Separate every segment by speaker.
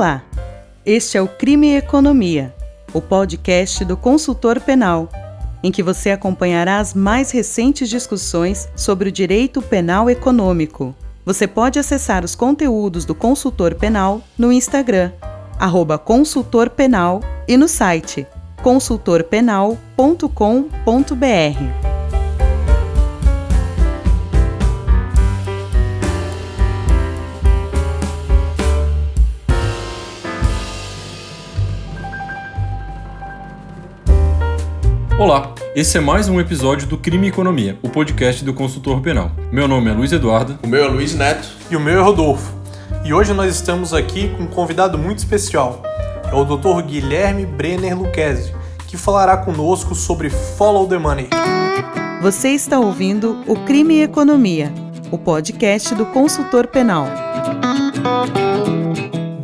Speaker 1: Olá, este é o Crime e Economia, o podcast do consultor penal, em que você acompanhará as mais recentes discussões sobre o direito penal econômico. Você pode acessar os conteúdos do consultor penal no Instagram, consultorpenal e no site consultorpenal.com.br.
Speaker 2: Olá, esse é mais um episódio do Crime e Economia, o podcast do consultor penal. Meu nome é Luiz Eduardo.
Speaker 3: O meu é Luiz Neto.
Speaker 4: E o meu é Rodolfo. E hoje nós estamos aqui com um convidado muito especial. É o Dr. Guilherme Brenner Luquezzi, que falará conosco sobre Follow the Money.
Speaker 1: Você está ouvindo o Crime e Economia, o podcast do consultor penal.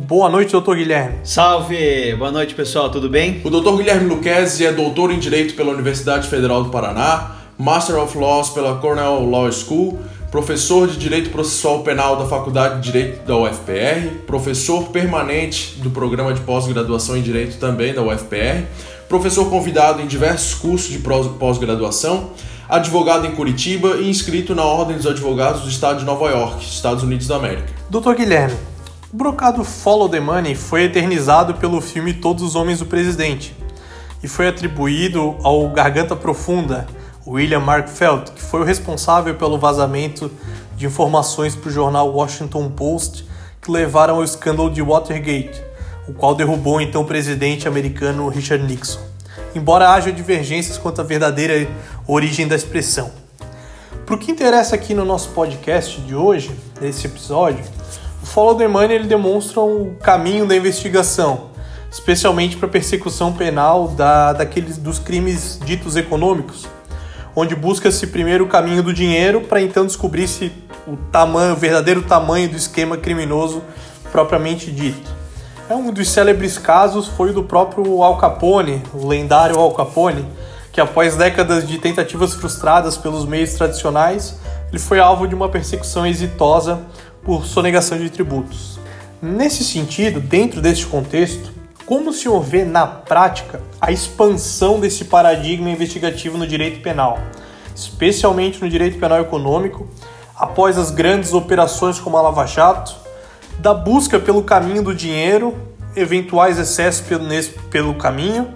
Speaker 4: Boa noite, doutor Guilherme.
Speaker 5: Salve! Boa noite, pessoal, tudo bem?
Speaker 3: O doutor Guilherme Luquezzi é doutor em Direito pela Universidade Federal do Paraná, Master of Laws pela Cornell Law School, professor de Direito Processual Penal da Faculdade de Direito da UFPR, professor permanente do programa de pós-graduação em Direito também da UFPR, professor convidado em diversos cursos de pós-graduação, advogado em Curitiba e inscrito na Ordem dos Advogados do Estado de Nova York, Estados Unidos da América.
Speaker 4: Doutor Guilherme, o brocado Follow the Money foi eternizado pelo filme Todos os Homens do Presidente e foi atribuído ao Garganta Profunda, William Mark Felt, que foi o responsável pelo vazamento de informações para o jornal Washington Post que levaram ao escândalo de Watergate, o qual derrubou então o presidente americano Richard Nixon. Embora haja divergências quanto à verdadeira origem da expressão. Para o que interessa aqui no nosso podcast de hoje, nesse episódio, Follow the Money ele demonstra o caminho da investigação, especialmente para persecução penal da, daqueles dos crimes ditos econômicos, onde busca-se primeiro o caminho do dinheiro para então descobrir se o tamanho, o verdadeiro tamanho do esquema criminoso propriamente dito. É um dos célebres casos foi o do próprio Al Capone, o lendário Al Capone, que após décadas de tentativas frustradas pelos meios tradicionais, ele foi alvo de uma persecução exitosa por sonegação de tributos. Nesse sentido, dentro deste contexto, como se vê na prática a expansão desse paradigma investigativo no direito penal, especialmente no direito penal econômico, após as grandes operações como a Lava Jato, da busca pelo caminho do dinheiro, eventuais excessos pelo, nesse, pelo caminho,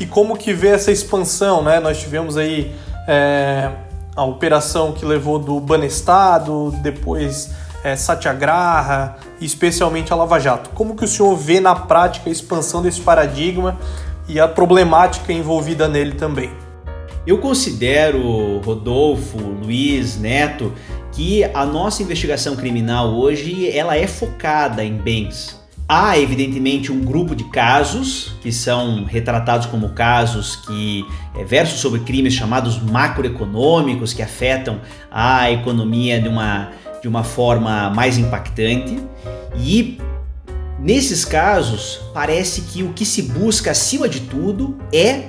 Speaker 4: e como que vê essa expansão, né? Nós tivemos aí é, a operação que levou do Banestado, depois é, Satyagraha e especialmente a Lava Jato. Como que o senhor vê na prática a expansão desse paradigma e a problemática envolvida nele também?
Speaker 5: Eu considero, Rodolfo, Luiz, Neto, que a nossa investigação criminal hoje ela é focada em bens. Há, evidentemente, um grupo de casos que são retratados como casos que é, versam sobre crimes chamados macroeconômicos que afetam a economia de uma de uma forma mais impactante e nesses casos parece que o que se busca acima de tudo é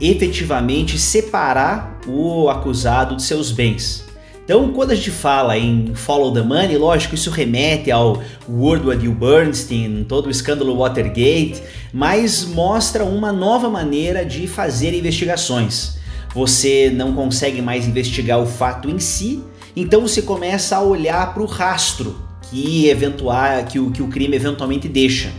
Speaker 5: efetivamente separar o acusado de seus bens. Então, quando a gente fala em follow the money, lógico, isso remete ao Woodward e o Bernstein, todo o escândalo Watergate, mas mostra uma nova maneira de fazer investigações. Você não consegue mais investigar o fato em si, então você começa a olhar para o rastro que, eventual, que, o, que o crime eventualmente deixa.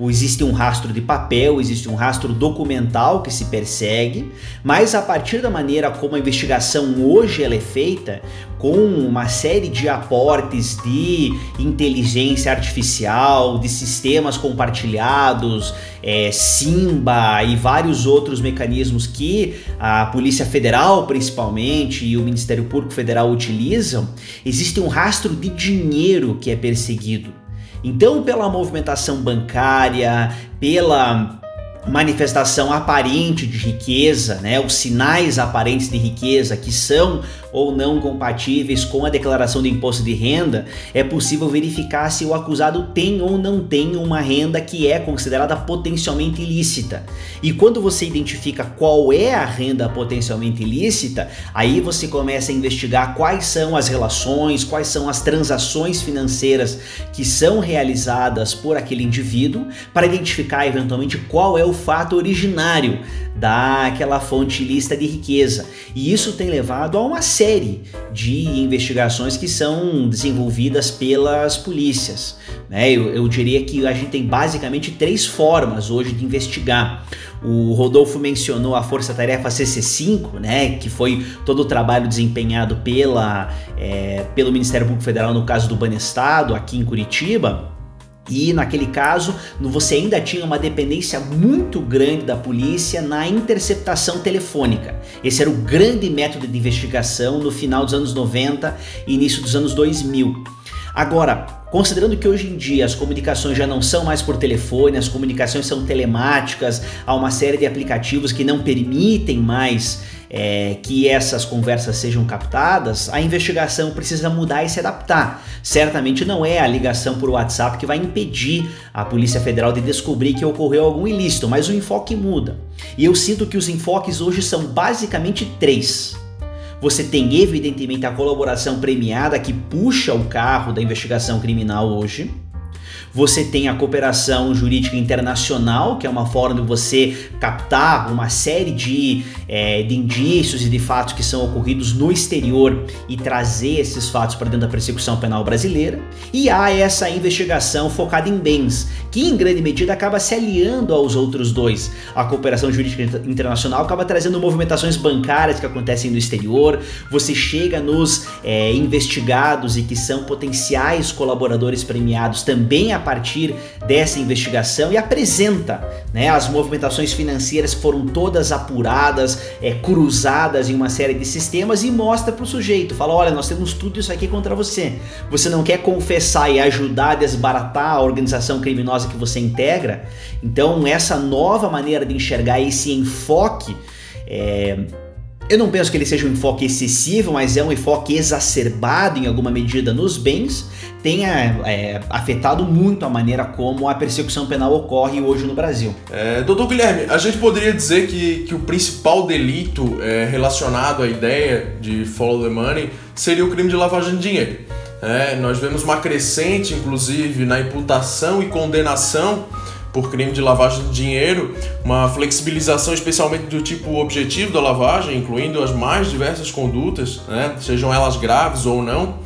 Speaker 5: Existe um rastro de papel, existe um rastro documental que se persegue, mas a partir da maneira como a investigação hoje ela é feita, com uma série de aportes de inteligência artificial, de sistemas compartilhados, é, Simba e vários outros mecanismos que a Polícia Federal, principalmente, e o Ministério Público Federal utilizam, existe um rastro de dinheiro que é perseguido. Então, pela movimentação bancária, pela manifestação aparente de riqueza, né, os sinais aparentes de riqueza que são ou não compatíveis com a declaração de imposto de renda, é possível verificar se o acusado tem ou não tem uma renda que é considerada potencialmente ilícita. E quando você identifica qual é a renda potencialmente ilícita, aí você começa a investigar quais são as relações, quais são as transações financeiras que são realizadas por aquele indivíduo para identificar eventualmente qual é o fato originário daquela fonte ilícita de riqueza. E isso tem levado a uma série de investigações que são desenvolvidas pelas polícias. Né? Eu, eu diria que a gente tem basicamente três formas hoje de investigar. O Rodolfo mencionou a Força Tarefa CC5, né, que foi todo o trabalho desempenhado pela, é, pelo Ministério Público Federal no caso do Banestado, aqui em Curitiba. E naquele caso, você ainda tinha uma dependência muito grande da polícia na interceptação telefônica. Esse era o grande método de investigação no final dos anos 90 e início dos anos 2000. Agora, considerando que hoje em dia as comunicações já não são mais por telefone, as comunicações são telemáticas, há uma série de aplicativos que não permitem mais é, que essas conversas sejam captadas, a investigação precisa mudar e se adaptar. Certamente não é a ligação por WhatsApp que vai impedir a Polícia Federal de descobrir que ocorreu algum ilícito, mas o enfoque muda. E eu sinto que os enfoques hoje são basicamente três. Você tem evidentemente a colaboração premiada que puxa o carro da investigação criminal hoje. Você tem a cooperação jurídica internacional, que é uma forma de você captar uma série de, é, de indícios e de fatos que são ocorridos no exterior e trazer esses fatos para dentro da persecução penal brasileira. E há essa investigação focada em bens, que em grande medida acaba se aliando aos outros dois. A cooperação jurídica internacional acaba trazendo movimentações bancárias que acontecem no exterior, você chega nos é, investigados e que são potenciais colaboradores premiados também a partir dessa investigação e apresenta né, as movimentações financeiras que foram todas apuradas, é, cruzadas em uma série de sistemas e mostra para o sujeito, fala, olha, nós temos tudo isso aqui contra você. Você não quer confessar e ajudar a desbaratar a organização criminosa que você integra? Então essa nova maneira de enxergar esse enfoque é, eu não penso que ele seja um enfoque excessivo, mas é um enfoque exacerbado em alguma medida nos bens, tenha é, afetado muito a maneira como a persecução penal ocorre hoje no Brasil.
Speaker 3: É, doutor Guilherme, a gente poderia dizer que, que o principal delito é, relacionado à ideia de follow the money seria o crime de lavagem de dinheiro. É, nós vemos uma crescente, inclusive, na imputação e condenação por crime de lavagem de dinheiro, uma flexibilização especialmente do tipo objetivo da lavagem, incluindo as mais diversas condutas, né, sejam elas graves ou não.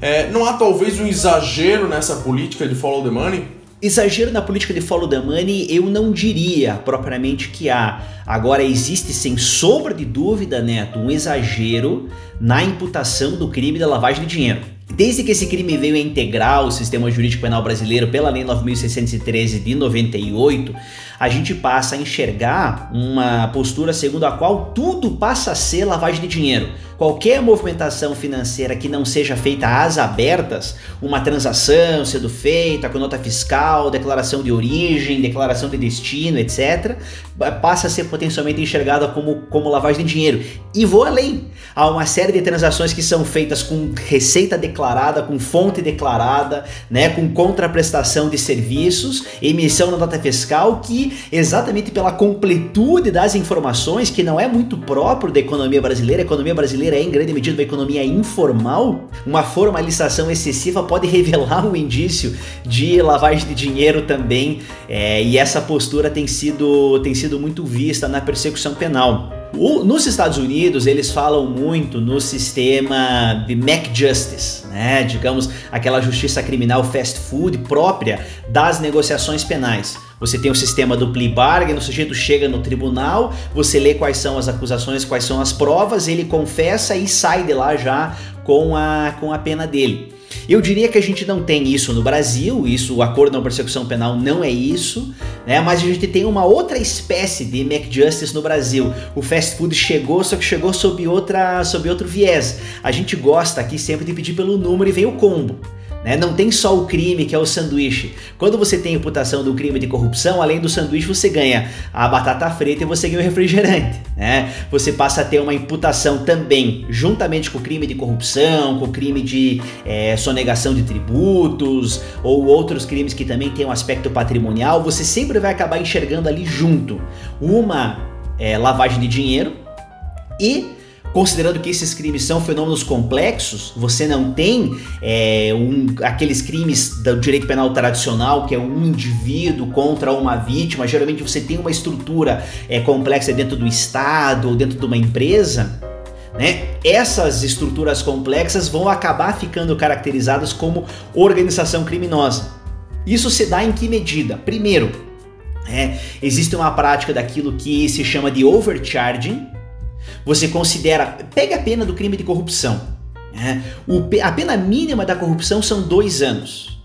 Speaker 3: É, não há talvez um exagero nessa política de follow the money?
Speaker 5: Exagero na política de follow the money eu não diria propriamente que há. Agora existe sem sombra de dúvida, Neto, um exagero na imputação do crime da lavagem de dinheiro. Desde que esse crime veio a integrar o sistema jurídico penal brasileiro pela Lei 9.613 de 98, a gente passa a enxergar uma postura segundo a qual tudo passa a ser lavagem de dinheiro. Qualquer movimentação financeira que não seja feita às abertas, uma transação sendo feita com nota fiscal, declaração de origem, declaração de destino, etc., passa a ser potencialmente enxergada como, como lavagem de dinheiro. E vou além. Há uma série de transações que são feitas com receita declarada, com fonte declarada, né, com contraprestação de serviços, emissão da nota fiscal, que exatamente pela completude das informações, que não é muito próprio da economia brasileira, a economia brasileira é em grande medida uma economia informal, uma formalização excessiva pode revelar um indício de lavagem de dinheiro também, é, e essa postura tem sido, tem sido muito vista na persecução penal. O, nos Estados Unidos, eles falam muito no sistema de Mac Justice, né? digamos, aquela justiça criminal fast food própria das negociações penais. Você tem o sistema do plea bargain, o sujeito chega no tribunal, você lê quais são as acusações, quais são as provas, ele confessa e sai de lá já com a, com a pena dele. Eu diria que a gente não tem isso no Brasil, isso, o acordo não persecução penal não é isso, né? Mas a gente tem uma outra espécie de McJustice no Brasil. O fast food chegou, só que chegou sob outra, sob outro viés. A gente gosta aqui sempre de pedir pelo número e vem o combo. Né? Não tem só o crime que é o sanduíche. Quando você tem imputação do crime de corrupção, além do sanduíche você ganha a batata frita e você ganha o refrigerante. Né? Você passa a ter uma imputação também, juntamente com o crime de corrupção, com o crime de é, sonegação de tributos ou outros crimes que também têm um aspecto patrimonial. Você sempre vai acabar enxergando ali junto uma é, lavagem de dinheiro e Considerando que esses crimes são fenômenos complexos, você não tem é, um, aqueles crimes do direito penal tradicional, que é um indivíduo contra uma vítima. Geralmente você tem uma estrutura é, complexa dentro do Estado ou dentro de uma empresa. Né? Essas estruturas complexas vão acabar ficando caracterizadas como organização criminosa. Isso se dá em que medida? Primeiro, é, existe uma prática daquilo que se chama de overcharging, você considera. Pega a pena do crime de corrupção. Né? O, a pena mínima da corrupção são dois anos.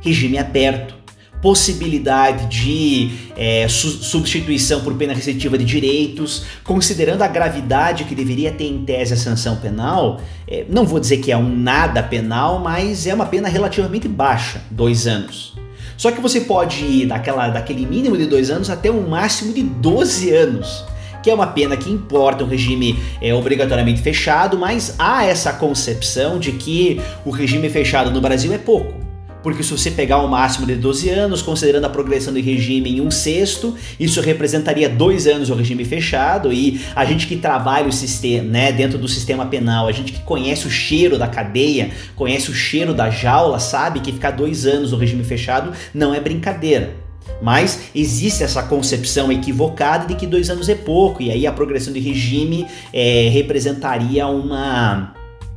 Speaker 5: Regime aberto. Possibilidade de é, su substituição por pena restritiva de direitos, considerando a gravidade que deveria ter em tese a sanção penal, é, não vou dizer que é um nada penal, mas é uma pena relativamente baixa, dois anos. Só que você pode ir daquela, daquele mínimo de dois anos até um máximo de 12 anos que é uma pena que importa um regime é, obrigatoriamente fechado, mas há essa concepção de que o regime fechado no Brasil é pouco porque se você pegar o máximo de 12 anos, considerando a progressão do regime em um sexto, isso representaria dois anos o regime fechado e a gente que trabalha o sistema, né, dentro do sistema penal, a gente que conhece o cheiro da cadeia, conhece o cheiro da jaula, sabe que ficar dois anos o regime fechado não é brincadeira. Mas existe essa concepção equivocada de que dois anos é pouco, e aí a progressão de regime é, representaria uma,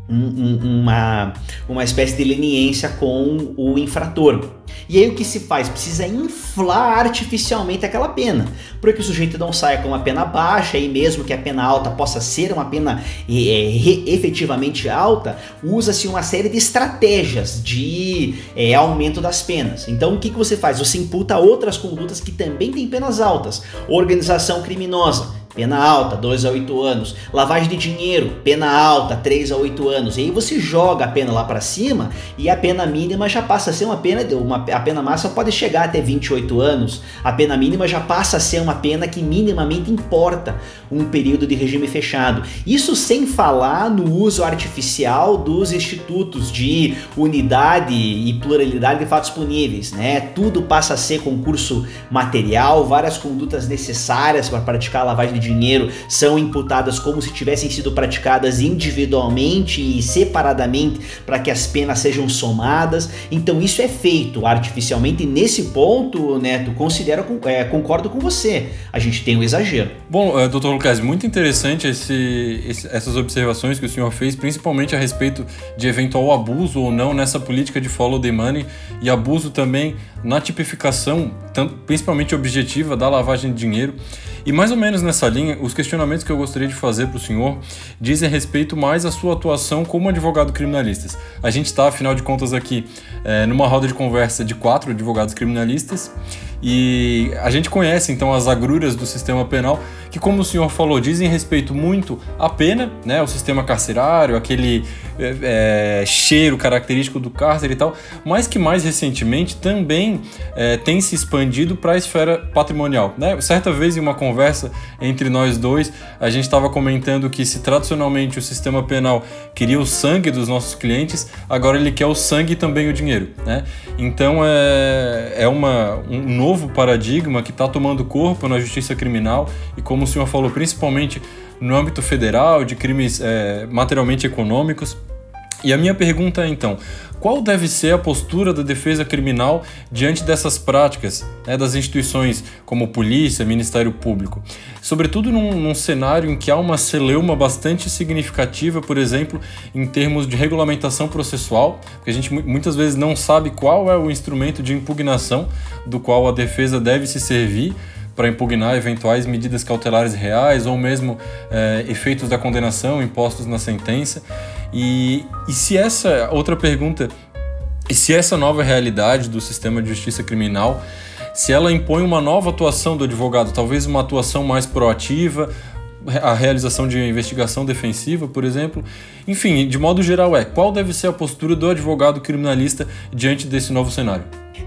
Speaker 5: um, uma, uma espécie de leniência com o infrator. E aí o que se faz? Precisa inflar artificialmente aquela pena, para que o sujeito não saia com uma pena baixa e mesmo que a pena alta possa ser uma pena é, efetivamente alta, usa-se uma série de estratégias de é, aumento das penas. Então o que, que você faz? Você imputa outras condutas que também têm penas altas. Organização criminosa pena alta, 2 a 8 anos. Lavagem de dinheiro, pena alta, 3 a 8 anos. E aí você joga a pena lá para cima e a pena mínima já passa a ser uma pena, uma, a pena máxima pode chegar até 28 anos. A pena mínima já passa a ser uma pena que minimamente importa um período de regime fechado. Isso sem falar no uso artificial dos institutos de unidade e pluralidade de fatos puníveis, né? Tudo passa a ser concurso material, várias condutas necessárias para praticar a lavagem de dinheiro são imputadas como se tivessem sido praticadas individualmente e separadamente para que as penas sejam somadas. Então isso é feito artificialmente e nesse ponto, Neto, considero, é, concordo com você. A gente tem um exagero.
Speaker 2: Bom, uh, doutor Lucas, muito interessante esse, esse, essas observações que o senhor fez, principalmente a respeito de eventual abuso ou não nessa política de follow the money e abuso também na tipificação, tanto, principalmente objetiva, da lavagem de dinheiro. E mais ou menos nessa linha, os questionamentos que eu gostaria de fazer para o senhor dizem respeito mais à sua atuação como advogado criminalista. A gente está, afinal de contas, aqui é, numa roda de conversa de quatro advogados criminalistas e a gente conhece então as agruras do sistema penal, que, como o senhor falou, dizem respeito muito à pena, né, o sistema carcerário, aquele é, é, cheiro característico do cárcere e tal, mas que mais recentemente também é, tem se expandido para a esfera patrimonial. Né? Certa vez, em uma conversa entre nós dois, a gente estava comentando que se tradicionalmente o sistema penal queria o sangue dos nossos clientes, agora ele quer o sangue e também o dinheiro. Né? Então é, é uma, um novo novo paradigma que está tomando corpo na justiça criminal e, como o senhor falou, principalmente no âmbito federal, de crimes é, materialmente econômicos. E a minha pergunta é então: qual deve ser a postura da defesa criminal diante dessas práticas né, das instituições como polícia, Ministério Público? Sobretudo num, num, cenário em que há uma celeuma bastante significativa, por exemplo, em termos de regulamentação processual, porque a gente muitas vezes não sabe qual é o instrumento de impugnação do qual a defesa deve se servir para impugnar eventuais medidas cautelares reais ou mesmo é, efeitos da condenação impostos na sentença. E, e se essa outra pergunta, e se essa nova realidade do sistema de justiça criminal, se ela impõe uma nova atuação do advogado, talvez uma atuação mais proativa, a realização de investigação defensiva, por exemplo. Enfim, de modo geral é, qual deve ser a postura do advogado criminalista diante desse novo cenário?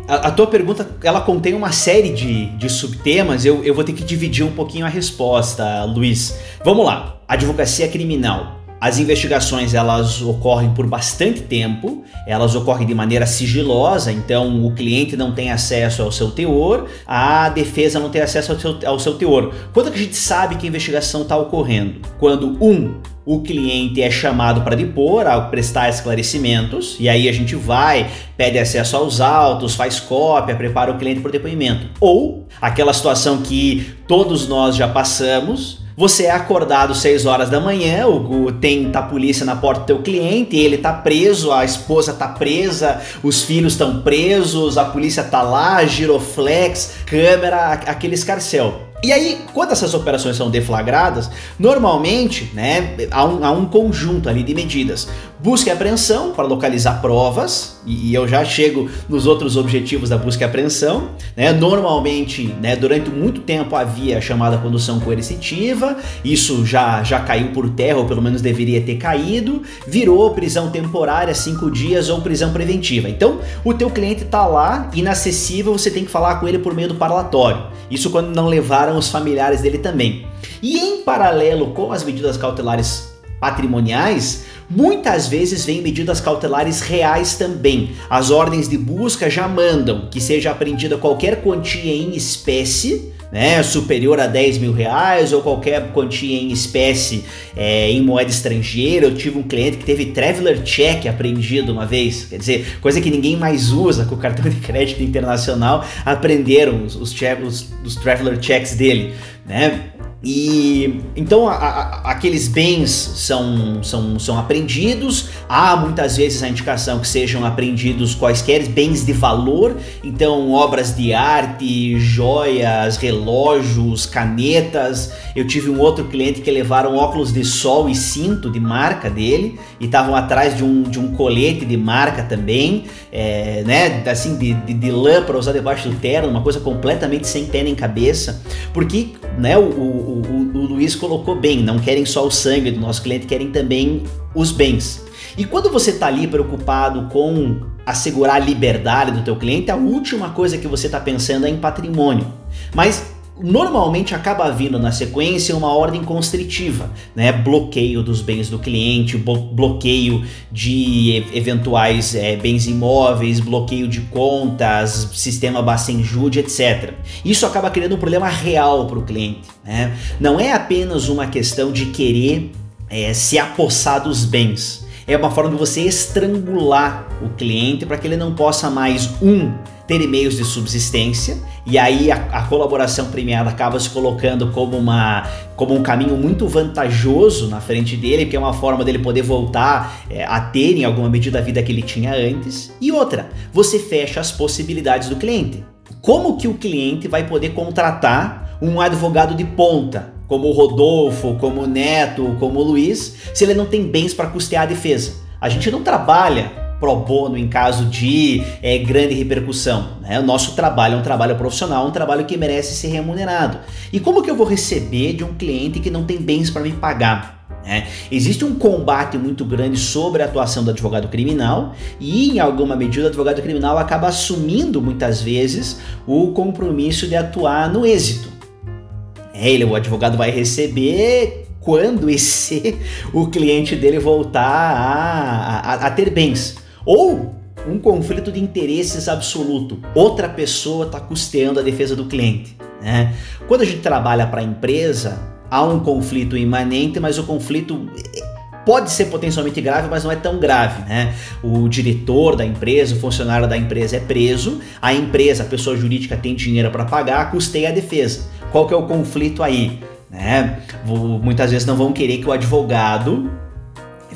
Speaker 5: A, a tua pergunta, ela contém uma série de, de subtemas, eu, eu vou ter que dividir um pouquinho a resposta, Luiz. Vamos lá, advocacia criminal. As investigações elas ocorrem por bastante tempo, elas ocorrem de maneira sigilosa, então o cliente não tem acesso ao seu teor, a defesa não tem acesso ao seu, ao seu teor. Quando que a gente sabe que a investigação está ocorrendo? Quando um o cliente é chamado para depor, a prestar esclarecimentos, e aí a gente vai, pede acesso aos autos, faz cópia, prepara o cliente para o depoimento. Ou aquela situação que todos nós já passamos, você é acordado 6 horas da manhã, o, tem tá a polícia na porta do teu cliente, ele tá preso, a esposa tá presa, os filhos estão presos, a polícia tá lá, giroflex, câmera, aquele escarcel. E aí, quando essas operações são deflagradas, normalmente né, há, um, há um conjunto ali de medidas. Busca e apreensão para localizar provas, e, eu já chego nos outros objetivos da busca e apreensão. Né? Normalmente, né, durante muito tempo havia a chamada condução coercitiva, isso já, já caiu por terra, ou pelo menos deveria ter caído, virou prisão temporária, cinco dias, ou prisão preventiva. Então, o teu cliente está lá, inacessível, você tem que falar com ele por meio do parlatório. Isso quando não levaram os familiares dele também. E em paralelo com as medidas cautelares patrimoniais, muitas vezes vem medidas cautelares reais também. As ordens de busca já mandam que seja apreendida qualquer quantia em espécie, né, superior a 10 mil reais ou qualquer quantia em espécie é, em moeda estrangeira. Eu tive um cliente que teve Traveler Check apreendido uma vez, quer dizer, coisa que ninguém mais usa com o cartão de crédito internacional, aprenderam os, os, os, os Traveler Checks dele, né? E então a, a, aqueles bens são, são, são apreendidos. Há muitas vezes a indicação que sejam apreendidos quaisquer bens de valor, então obras de arte, joias, relógios, canetas. Eu tive um outro cliente que levaram óculos de sol e cinto de marca dele e estavam atrás de um, de um colete de marca também, é, né? Assim, de, de, de lã para usar debaixo do terno, uma coisa completamente sem pé nem cabeça, porque né, o, o o, o, o Luiz colocou bem, não querem só o sangue do nosso cliente, querem também os bens. E quando você está ali preocupado com assegurar a liberdade do teu cliente, a última coisa que você está pensando é em patrimônio. Mas normalmente acaba vindo na sequência uma ordem constritiva, né? Bloqueio dos bens do cliente, bloqueio de eventuais é, bens imóveis, bloqueio de contas, sistema Bacenjude, etc. Isso acaba criando um problema real para o cliente. Né? Não é apenas uma questão de querer é, se apossar dos bens. É uma forma de você estrangular o cliente para que ele não possa mais um ter meios de subsistência e aí a, a, colaboração premiada acaba se colocando como, uma, como um caminho muito vantajoso na frente dele, que é uma forma dele poder voltar é, a ter em alguma medida a vida que ele tinha antes. E outra, você fecha as possibilidades do cliente. Como que o cliente vai poder contratar um advogado de ponta, como o Rodolfo, como o Neto, como o Luiz, se ele não tem bens para custear a defesa? A gente não trabalha pro bono em caso de é, grande repercussão. Né? O nosso trabalho é um trabalho profissional, um trabalho que merece ser remunerado. E como que eu vou receber de um cliente que não tem bens para me pagar? É, existe um combate muito grande sobre a atuação do advogado criminal e, em alguma medida, o advogado criminal acaba assumindo muitas vezes o compromisso de atuar no êxito. É, ele, o advogado vai receber quando e se o cliente dele voltar a, a, a ter bens. Ou um conflito de interesses absoluto. Outra pessoa está custeando a defesa do cliente. Né? Quando a gente trabalha para a empresa, há um conflito imanente, mas o conflito pode ser potencialmente grave, mas não é tão grave, né? O diretor da empresa, o funcionário da empresa é preso, a empresa, a pessoa jurídica tem dinheiro para pagar, custeia a defesa. Qual que é o conflito aí? Né? Muitas vezes não vão querer que o advogado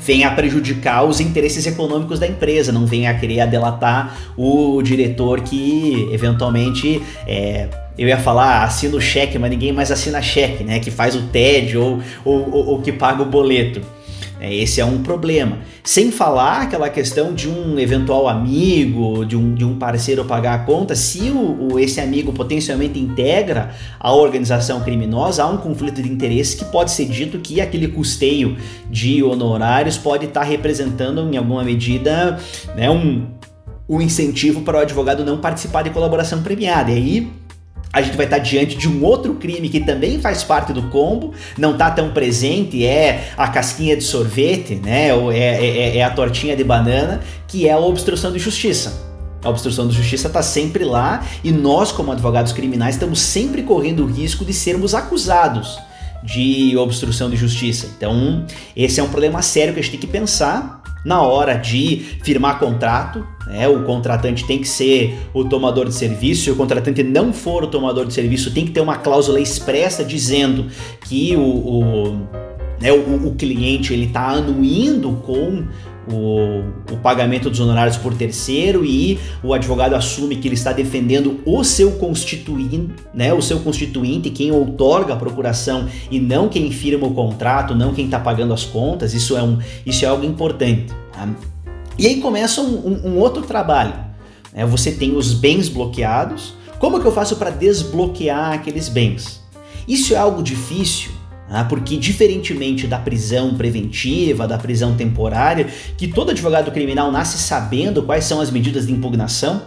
Speaker 5: venha a prejudicar os interesses econômicos da empresa, não venha a querer delatar o diretor que eventualmente é, eu ia falar assina o cheque, mas ninguém mais assina cheque, né? Que faz o TED ou, ou, ou, ou que paga o boleto. É, esse é um problema. Sem falar aquela questão de um eventual amigo, de um, de um parceiro pagar a conta, se o, o, esse amigo potencialmente integra a organização criminosa, há um conflito de interesse que pode ser dito que aquele custeio de honorários pode estar representando, em alguma medida, né, um, um incentivo para o advogado não participar de colaboração premiada. E aí a gente vai estar diante de um outro crime que também faz parte do combo, não está tão presente, é a casquinha de sorvete, né? Ou é, é, é, é a tortinha de banana, que é a obstrução de justiça. A obstrução de justiça está sempre lá e nós, como advogados criminais, estamos sempre correndo o risco de sermos acusados de obstrução de justiça. Então, esse é um problema sério que a gente tem que pensar na hora de firmar contrato, né? O contratante tem que ser o tomador de serviço. Se o contratante não for o tomador de serviço, tem que ter uma cláusula expressa dizendo que o, o, né, o, o cliente ele está anuindo com o, o, pagamento dos honorários por terceiro e o advogado assume que ele está defendendo o seu constituinte, né, o seu constituinte, quem outorga a procuração e não quem firma o contrato, não quem está pagando as contas. Isso é, um, isso é algo importante. Tá? E aí começa um, um, um outro trabalho. Né? Você tem os bens bloqueados. Como que eu faço para desbloquear aqueles bens? Isso é algo difícil? Porque diferentemente da prisão preventiva, da prisão temporária, que todo advogado criminal nasce sabendo quais são as medidas de impugnação,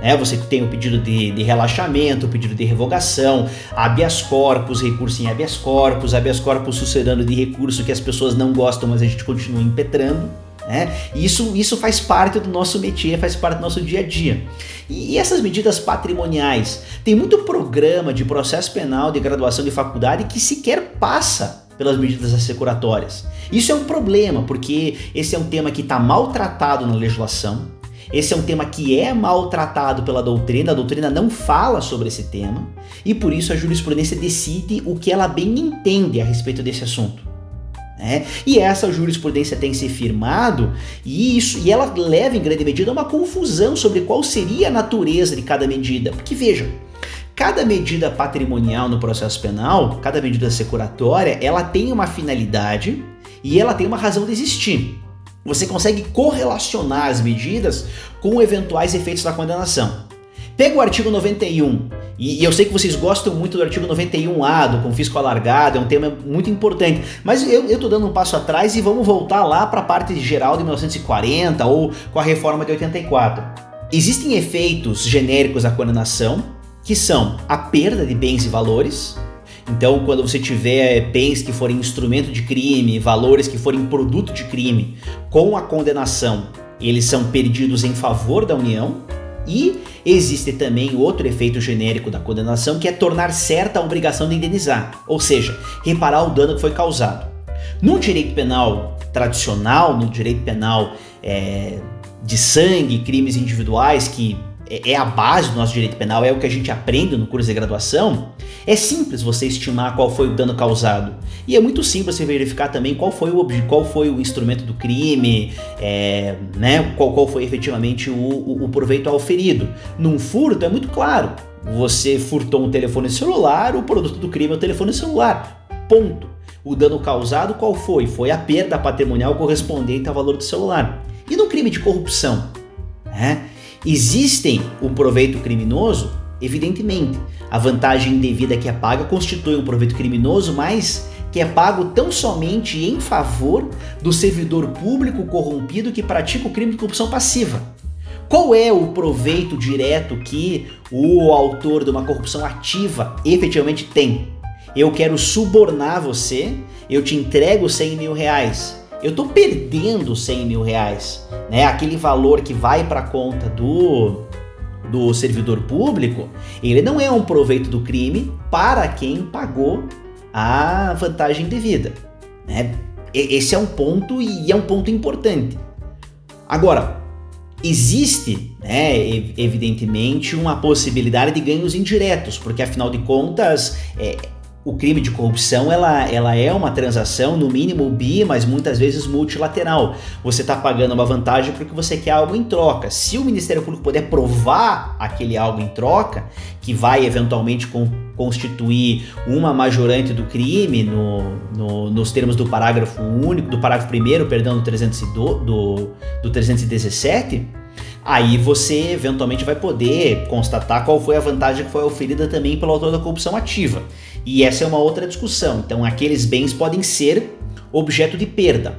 Speaker 5: né? Você tem o pedido de, de, relaxamento, o pedido de revogação, habeas corpus, recurso em habeas corpus, habeas corpus sucedendo de recurso que as pessoas não gostam, mas a gente continua impetrando. Né? E isso, isso faz parte do nosso métier, faz parte do nosso dia a dia. E, e essas medidas patrimoniais? Tem muito programa de processo penal de graduação de faculdade que sequer passa pelas medidas assecuratórias. Isso é um problema, porque esse é um tema que está maltratado na legislação, esse é um tema que é maltratado pela doutrina, a doutrina não fala sobre esse tema, e por isso a jurisprudência decide o que ela bem entende a respeito desse assunto. Né? E essa jurisprudência tem se firmado e isso e ela leva em grande medida a uma confusão sobre qual seria a natureza de cada medida. Porque veja, cada medida patrimonial no processo penal, cada medida securatória, ela tem uma finalidade e ela tem uma razão de existir. Você consegue correlacionar as medidas com eventuais efeitos da condenação. Pega o artigo 91, e, eu sei que vocês gostam muito do artigo 91A, do confisco alargado, é um tema muito importante, mas eu, tô dando um passo atrás e vamos voltar lá para a parte geral de 1940 ou com a reforma de 84. Existem efeitos genéricos à condenação, que são a perda de bens e valores, então, quando você tiver bens que forem instrumento de crime, valores que forem produto de crime, com a condenação, eles são perdidos em favor da União. E existe também outro efeito genérico da condenação que é tornar certa a obrigação de indenizar, ou seja, reparar o dano que foi causado. No direito penal tradicional, no direito penal é, de sangue, crimes individuais, que é, é a base do nosso direito penal, é o que a gente aprende no curso de graduação, é simples você estimar qual foi o dano causado. E é muito simples você verificar também qual foi o, qual foi o instrumento do crime, é, né, qual, qual foi efetivamente o, o, o proveito auferido. Num furto é muito claro. Você furtou um telefone celular, o produto do crime é o telefone celular. Ponto. O dano causado qual foi? Foi a perda patrimonial correspondente ao valor do celular. E no crime de corrupção? Né? Existem o proveito criminoso? Evidentemente. A vantagem indevida que é paga constitui um proveito criminoso, mas que é pago tão somente em favor do servidor público corrompido que pratica o crime de corrupção passiva. Qual é o proveito direto que o autor de uma corrupção ativa efetivamente tem? Eu quero subornar você, eu te entrego 100 mil reais eu tô perdendo 100 mil reais, né? Aquele valor que vai para a conta do do servidor público, ele não é um proveito do crime para quem pagou a vantagem devida, né? Esse é um ponto e é um ponto importante. Agora, existe, né, evidentemente, uma possibilidade de ganhos indiretos, porque afinal de contas, é, o crime de corrupção ela, ela é uma transação, no mínimo bi, mas muitas vezes multilateral. Você está pagando uma vantagem porque você quer algo em troca. Se o Ministério Público puder provar aquele algo em troca, que vai eventualmente con constituir uma majorante do crime no, no, nos termos do parágrafo único, do parágrafo primeiro, perdão, do, 302, do, do 317, aí você eventualmente vai poder constatar qual foi a vantagem que foi oferida também pelo autor da corrupção ativa. E essa é uma outra discussão. Então, aqueles bens podem ser objeto de perda.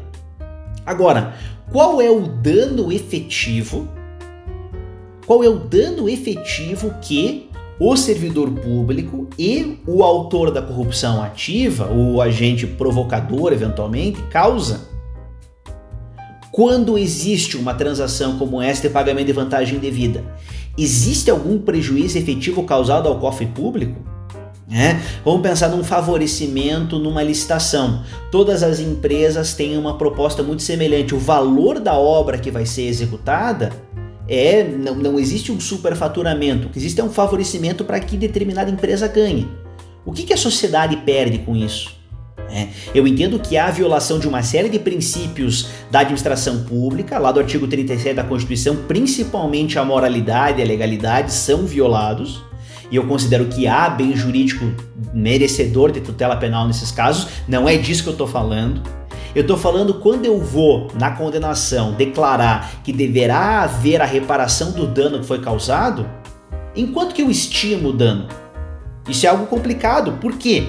Speaker 5: Agora, qual é o dano efetivo? Qual é o dano efetivo que o servidor público e o autor da corrupção ativa, o agente provocador eventualmente, causa quando existe uma transação como esta de pagamento de vantagem devida? Existe algum prejuízo efetivo causado ao cofre público? É, vamos pensar num favorecimento numa licitação. Todas as empresas têm uma proposta muito semelhante. O valor da obra que vai ser executada é não, não existe um superfaturamento. O que existe é um favorecimento para que determinada empresa ganhe. O que, que a sociedade perde com isso? É, eu entendo que há violação de uma série de princípios da administração pública, lá do artigo 37 da Constituição, principalmente a moralidade e a legalidade são violados e eu considero que há bem jurídico merecedor de tutela penal nesses casos, não é disso que eu estou falando. Eu estou falando quando eu vou, na condenação, declarar que deverá haver a reparação do dano que foi causado, enquanto que eu estimo o dano. Isso é algo complicado, por quê?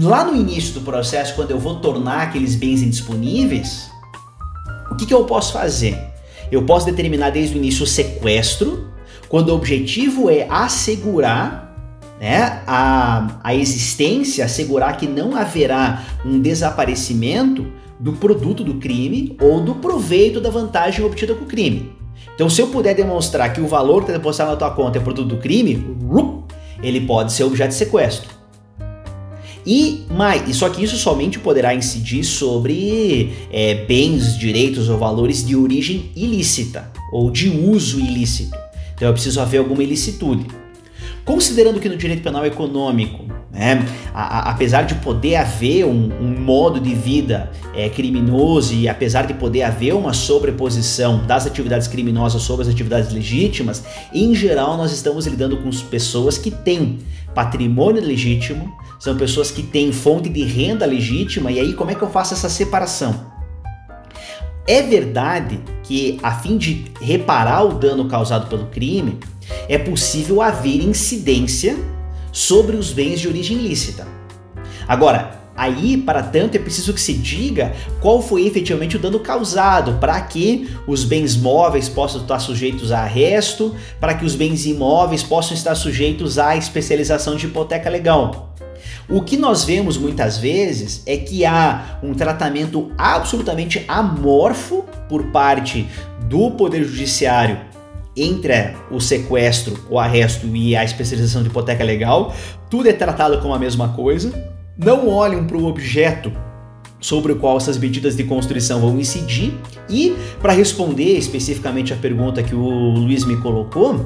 Speaker 5: Lá no início do processo, quando eu vou tornar aqueles bens indisponíveis, o que, que eu posso fazer? Eu posso determinar desde o início o sequestro, quando o objetivo é assegurar né, a, a existência, assegurar que não haverá um desaparecimento do produto do crime ou do proveito da vantagem obtida com o crime. Então, se eu puder demonstrar que o valor que está depositado na tua conta é produto do crime, ele pode ser objeto de sequestro. E mais, só que isso somente poderá incidir sobre é, bens, direitos ou valores de origem ilícita ou de uso ilícito. Então eu preciso haver alguma ilicitude. Considerando que no direito penal econômico, né, a, a, apesar de poder haver um, um modo de vida é, criminoso e apesar de poder haver uma sobreposição das atividades criminosas sobre as atividades legítimas, em geral nós estamos lidando com pessoas que têm patrimônio legítimo, são pessoas que têm fonte de renda legítima, e aí como é que eu faço essa separação? É verdade que, a fim de reparar o dano causado pelo crime, é possível haver incidência sobre os bens de origem ilícita. Agora, aí, para tanto, é preciso que se diga qual foi efetivamente o dano causado, para que os bens móveis possam estar sujeitos a arresto, para que os bens imóveis possam estar sujeitos à especialização de hipoteca legal. O que nós vemos muitas vezes é que há um tratamento absolutamente amorfo por parte do Poder Judiciário entre o sequestro, o arresto e a especialização de hipoteca legal. Tudo é tratado como a mesma coisa. Não olham para o objeto sobre o qual essas medidas de construção vão incidir. E, para responder especificamente a pergunta que o Luiz me colocou,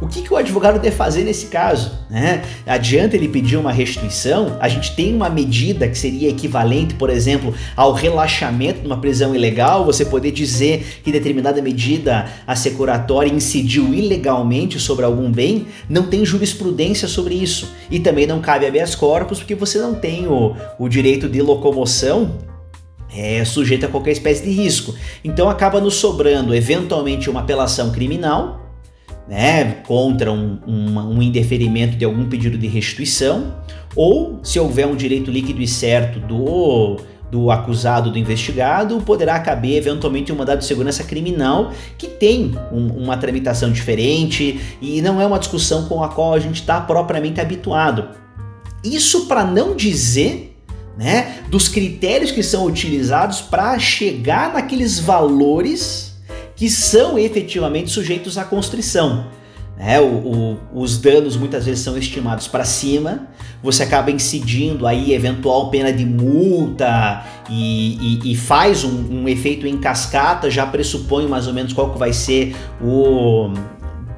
Speaker 5: o que, que o advogado deve fazer nesse caso? Né? Adianta ele pedir uma restituição? A gente tem uma medida que seria equivalente, por exemplo, ao relaxamento de uma prisão ilegal, você poder dizer que determinada medida assecuratória incidiu ilegalmente sobre algum bem, não tem jurisprudência sobre isso. E também não cabe habeas corpus, porque você não tem o, o direito de locomoção é sujeito a qualquer espécie de risco. Então acaba nos sobrando eventualmente uma apelação criminal né, contra um, um, um indeferimento de algum pedido de restituição, ou se houver um direito líquido e certo do do acusado, do investigado, poderá caber eventualmente um mandado de segurança criminal que tem um, uma tramitação diferente e não é uma discussão com a qual a gente está propriamente habituado. Isso para não dizer né, dos critérios que são utilizados para chegar naqueles valores que são efetivamente sujeitos à constrição. Né? O, o, os danos muitas vezes são estimados para cima, você acaba incidindo aí eventual pena de multa e, e, e faz um, um, efeito em cascata, já pressupõe mais ou menos qual que vai ser o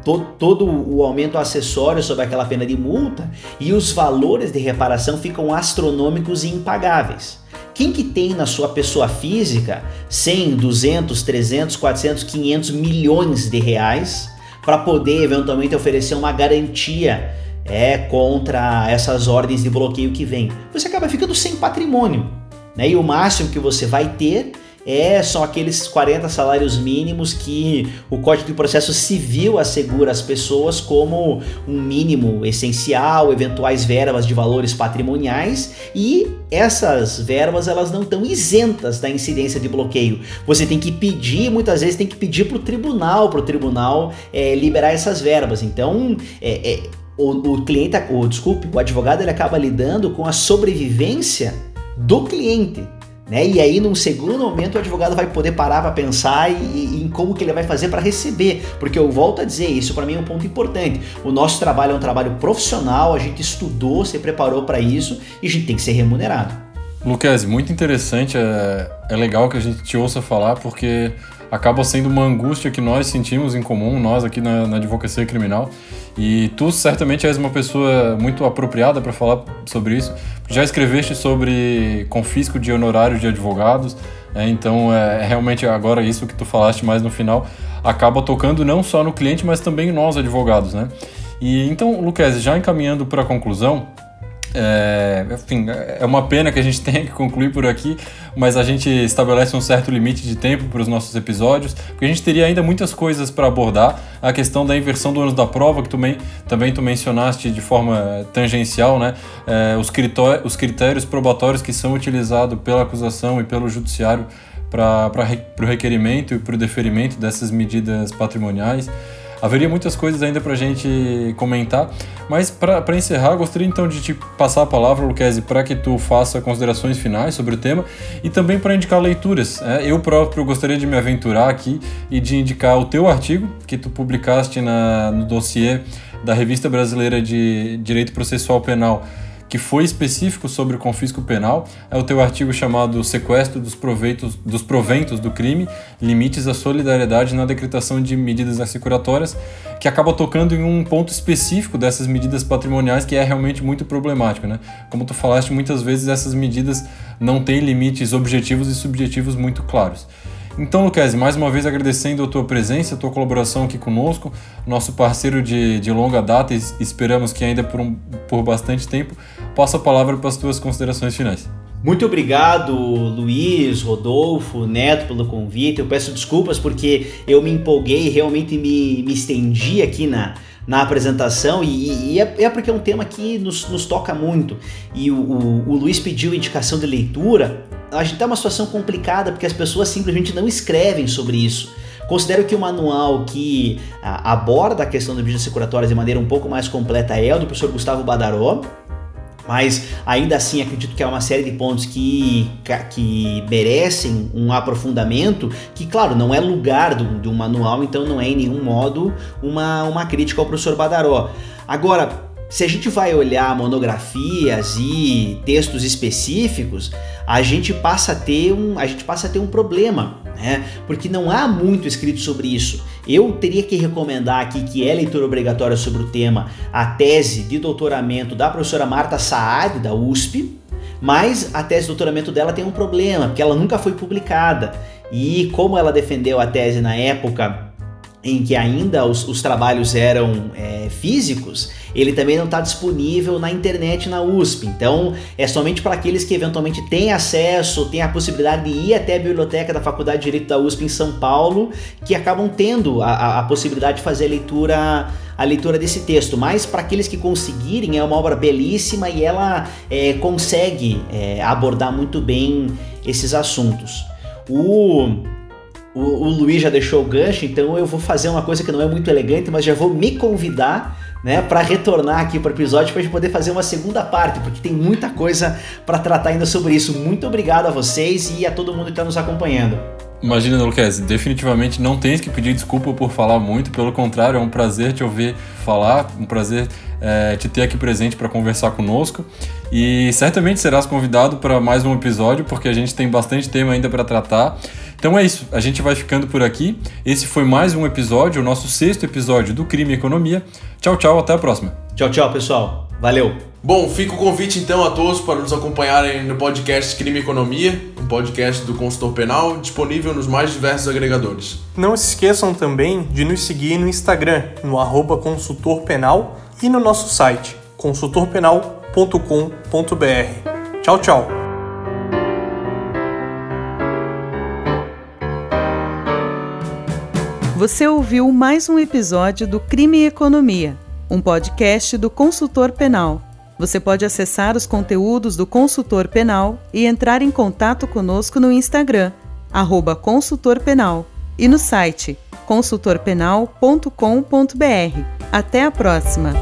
Speaker 5: to, todo o aumento acessório sobre aquela pena de multa e os valores de reparação ficam astronômicos e impagáveis. Quem que tem na sua pessoa física 100, 200, 300, 400, 500 milhões de reais para poder eventualmente oferecer uma garantia é contra essas ordens de bloqueio que vem? Você acaba ficando sem patrimônio, né? E o máximo que você vai ter é, são aqueles 40 salários mínimos que o Código de Processo Civil assegura às pessoas como um mínimo essencial, eventuais verbas de valores patrimoniais e essas verbas elas não estão isentas da incidência de bloqueio. Você tem que pedir, muitas vezes tem que pedir para o tribunal, para o tribunal é, liberar essas verbas. Então, é, é, o, o cliente, o, desculpe, o advogado ele acaba lidando com a sobrevivência do cliente. Né? E aí, num segundo momento, o advogado vai poder parar para pensar e, e, em como que ele vai fazer para receber. Porque eu volto a dizer, isso para mim é um ponto importante. O nosso trabalho é um trabalho profissional, a gente estudou, se preparou para isso e a gente tem que ser remunerado.
Speaker 2: Lucas, muito interessante, é, é legal que a gente te ouça falar, porque acaba sendo uma angústia que nós sentimos em comum, nós aqui na, na advocacia criminal. E tu certamente és uma pessoa muito apropriada para falar sobre isso. Já escreveste sobre confisco de honorários de advogados, é, então é, é realmente agora isso que tu falaste mais no final acaba tocando não só no cliente, mas também nós advogados, né? E então, Lucas, já encaminhando para a conclusão, é, enfim, é uma pena que a gente tenha que concluir por aqui, mas a gente estabelece um certo limite de tempo para os nossos episódios, porque a gente teria ainda muitas coisas para abordar. A questão da inversão do ônus da prova, que também, também tu mencionaste de forma tangencial, né? É, os, critérios, os critérios probatórios que são utilizados pela acusação e pelo judiciário para o requerimento e para o deferimento dessas medidas patrimoniais. Haveria muitas coisas ainda para a gente comentar, mas para encerrar, gostaria então de te passar a palavra, Luquezzi, para que tu faça considerações finais sobre o tema e também para indicar leituras. É, eu próprio gostaria de me aventurar aqui e de indicar o teu artigo que tu publicaste na, no dossiê da Revista Brasileira de Direito Processual Penal que foi específico sobre o confisco penal, é o teu artigo chamado Sequestro dos, proveitos, dos proventos do crime, limites à solidariedade na decretação de medidas assecuratórias, que acaba tocando em um ponto específico dessas medidas patrimoniais que é realmente muito problemático. Né? Como tu falaste, muitas vezes essas medidas não têm limites objetivos e subjetivos muito claros. Então, Luquezzi, mais uma vez agradecendo a tua presença, a tua colaboração aqui conosco, nosso parceiro de, de longa data e esperamos que ainda por, um, por bastante tempo. Passo a palavra para as tuas considerações finais.
Speaker 5: Muito obrigado, Luiz, Rodolfo, Neto, pelo convite. Eu peço desculpas porque eu me empolguei realmente me, me estendi aqui na, na apresentação e, e é, é, porque é um tema que nos, nos toca muito. E o, o, o Luiz pediu indicação de leitura a gente está numa situação complicada porque as pessoas simplesmente não escrevem sobre isso. Considero que o manual que a, aborda a questão das medidas securatórias de maneira um pouco mais completa é o do professor Gustavo Badaró, mas ainda assim acredito que há uma série de pontos que, que merecem um aprofundamento, que claro, não é lugar do, do manual, então não é em nenhum modo uma, uma crítica ao professor Badaró. Agora, se a gente vai olhar monografias e textos específicos, a gente passa a ter um, a gente passa a ter um problema, né? Porque não há muito escrito sobre isso. Eu teria que recomendar aqui que é leitura obrigatória sobre o tema a tese de doutoramento da professora Marta Saad da USP, mas a tese de doutoramento dela tem um problema, porque ela nunca foi publicada. E como ela defendeu a tese na época em que ainda os, os trabalhos eram é, físicos, ele também não está disponível na internet na USP. Então é somente para aqueles que eventualmente têm acesso, têm a possibilidade de ir até a biblioteca da Faculdade de Direito da USP em São Paulo, que acabam tendo a, a, a possibilidade de fazer a leitura a leitura desse texto, mas para aqueles que conseguirem, é uma obra belíssima e ela é, consegue é, abordar muito bem esses assuntos. O o, o Luiz já deixou o gancho, então eu vou fazer uma coisa que não é muito elegante, mas já vou me convidar né, para retornar aqui para o episódio para a gente poder fazer uma segunda parte, porque tem muita coisa para tratar ainda sobre isso. Muito obrigado a vocês e a todo mundo que está nos acompanhando.
Speaker 2: Imagina, Luquez, definitivamente não tens que pedir desculpa por falar muito, pelo contrário, é um prazer te ouvir falar, um prazer é, te ter aqui presente para conversar conosco. E certamente serás convidado para mais um episódio, porque a gente tem bastante tema ainda para tratar. Então é isso, a gente vai ficando por aqui. Esse foi mais um episódio, o nosso sexto episódio do Crime e Economia. Tchau, tchau, até a próxima.
Speaker 5: Tchau, tchau, pessoal. Valeu.
Speaker 3: Bom, fica o convite então a todos para nos acompanharem no podcast Crime e Economia, um podcast do consultor penal disponível nos mais diversos agregadores.
Speaker 4: Não se esqueçam também de nos seguir no Instagram, no arroba consultorpenal e no nosso site consultorpenal.com.br. Tchau, tchau.
Speaker 1: Você ouviu mais um episódio do Crime e Economia, um podcast do Consultor Penal. Você pode acessar os conteúdos do Consultor Penal e entrar em contato conosco no Instagram, arroba Consultor Penal, e no site consultorpenal.com.br. Até a próxima!